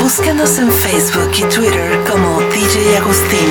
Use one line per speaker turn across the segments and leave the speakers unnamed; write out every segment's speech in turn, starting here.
Búscanos en Facebook y Twitter como DJ Agustín.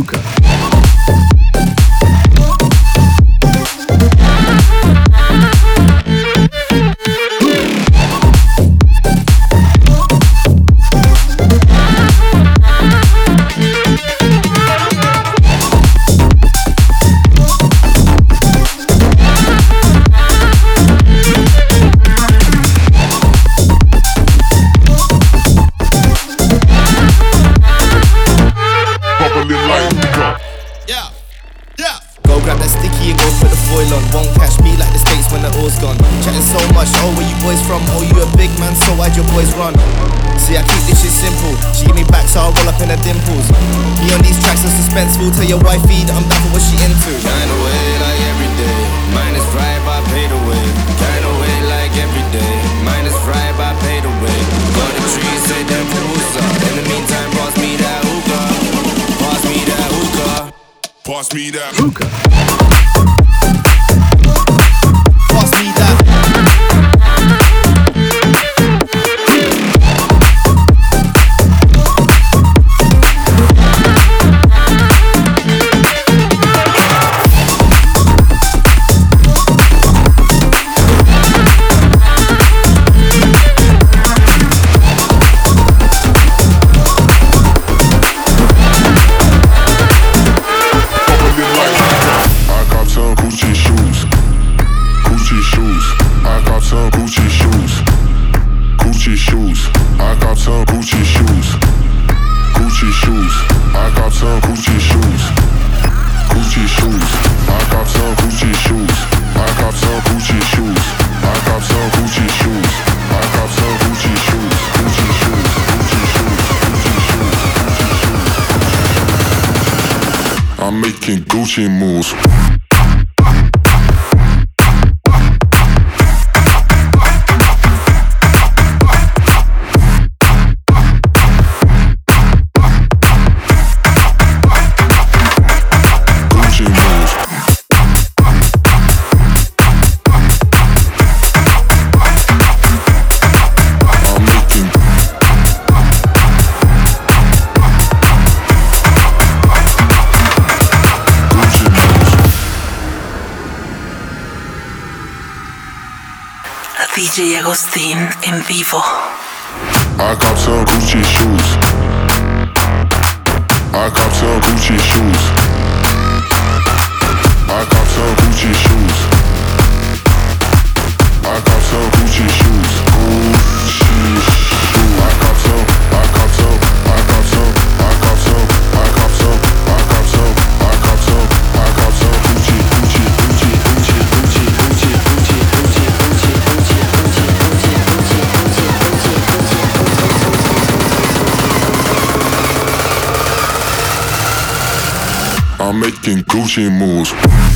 Luca. Me that.
making Gucci moves.
Agustin en vivo.
I got some Gucci shoes. I got some Gucci shoes. I got some Gucci shoes. making Gucci moves.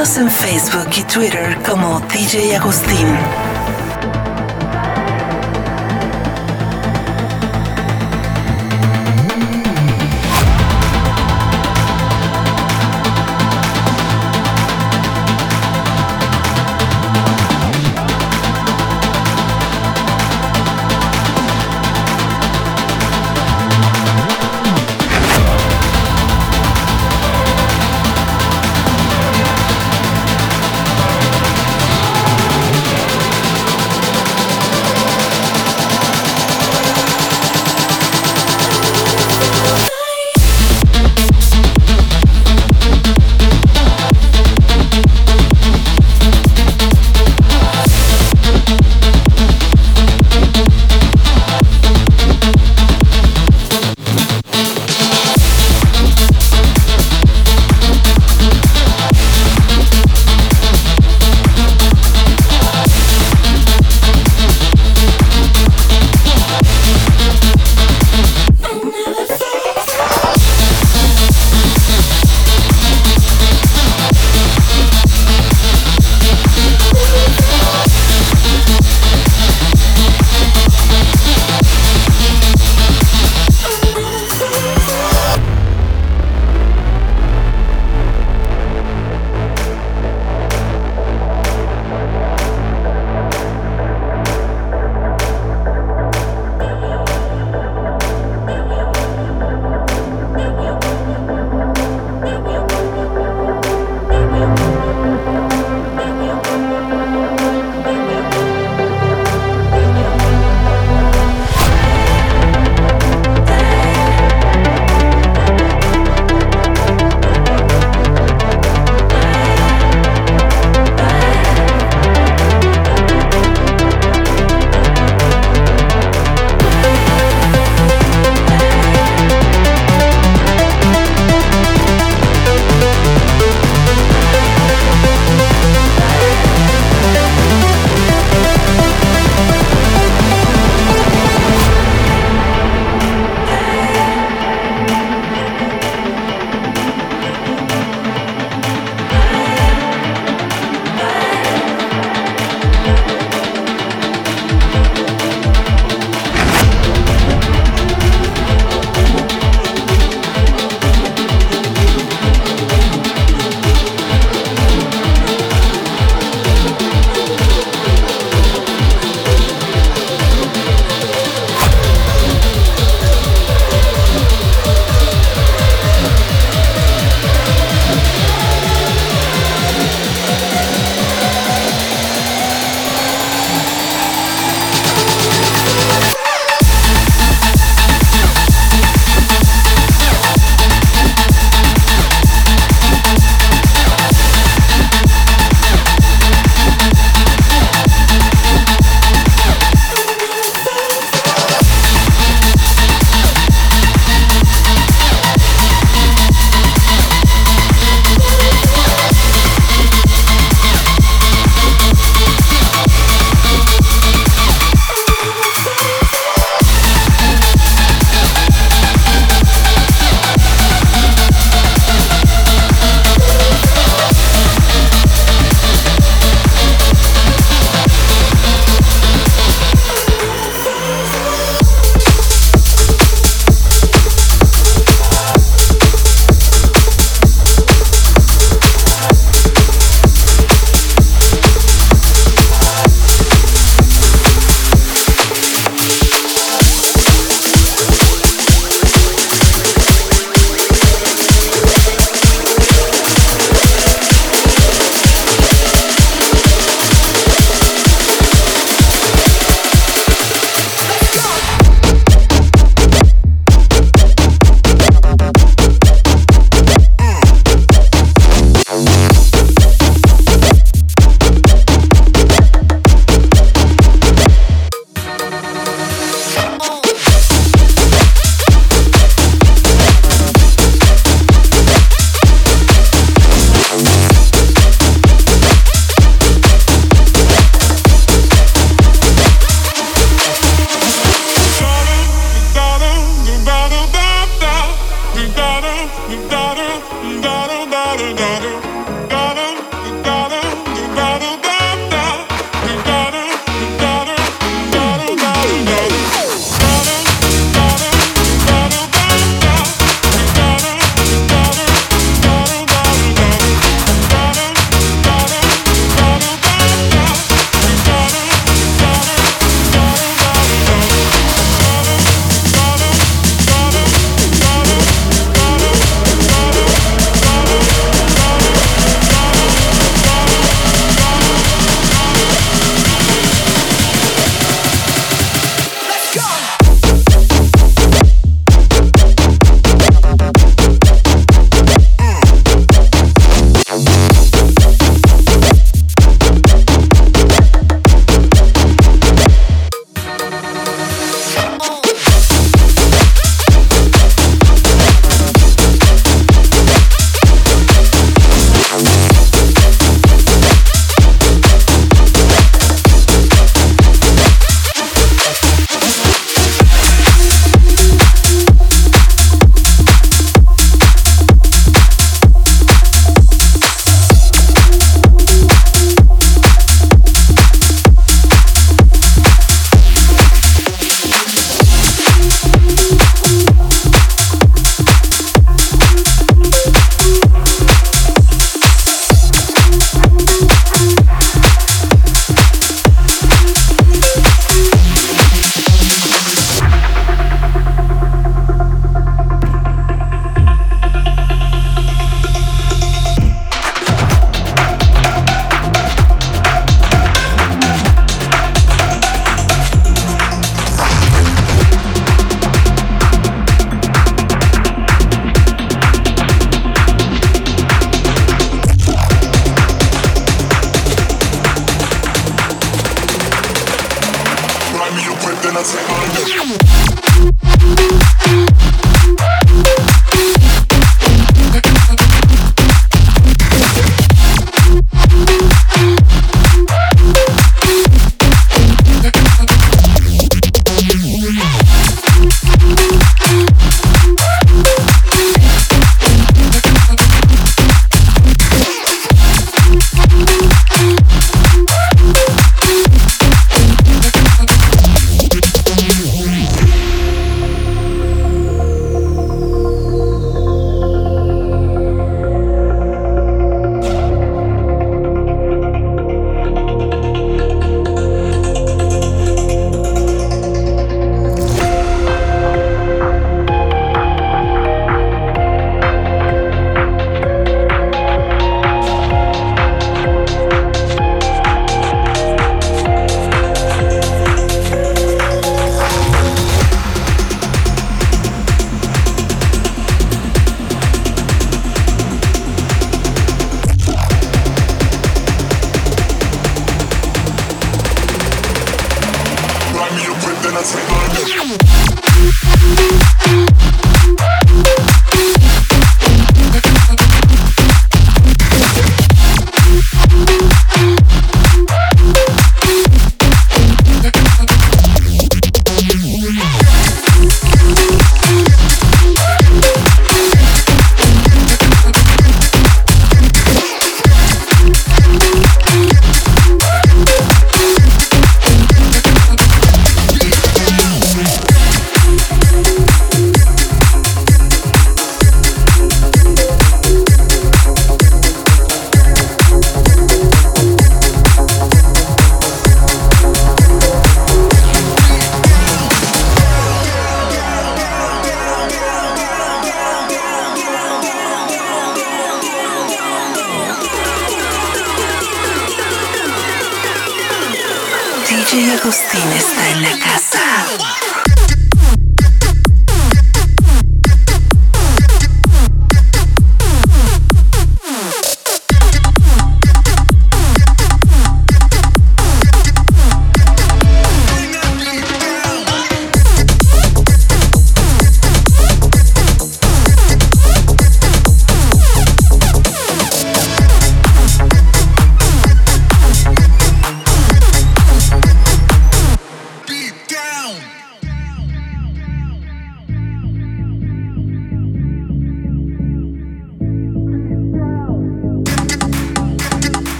En Facebook y Twitter como DJ Agustín.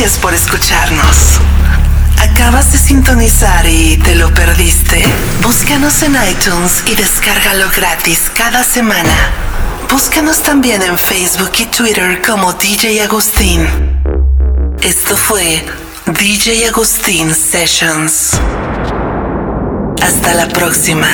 Gracias por escucharnos. ¿Acabas de sintonizar y te lo perdiste? Búscanos en iTunes y descárgalo gratis cada semana. Búscanos también en Facebook y Twitter como DJ Agustín. Esto fue DJ Agustín Sessions. Hasta la próxima.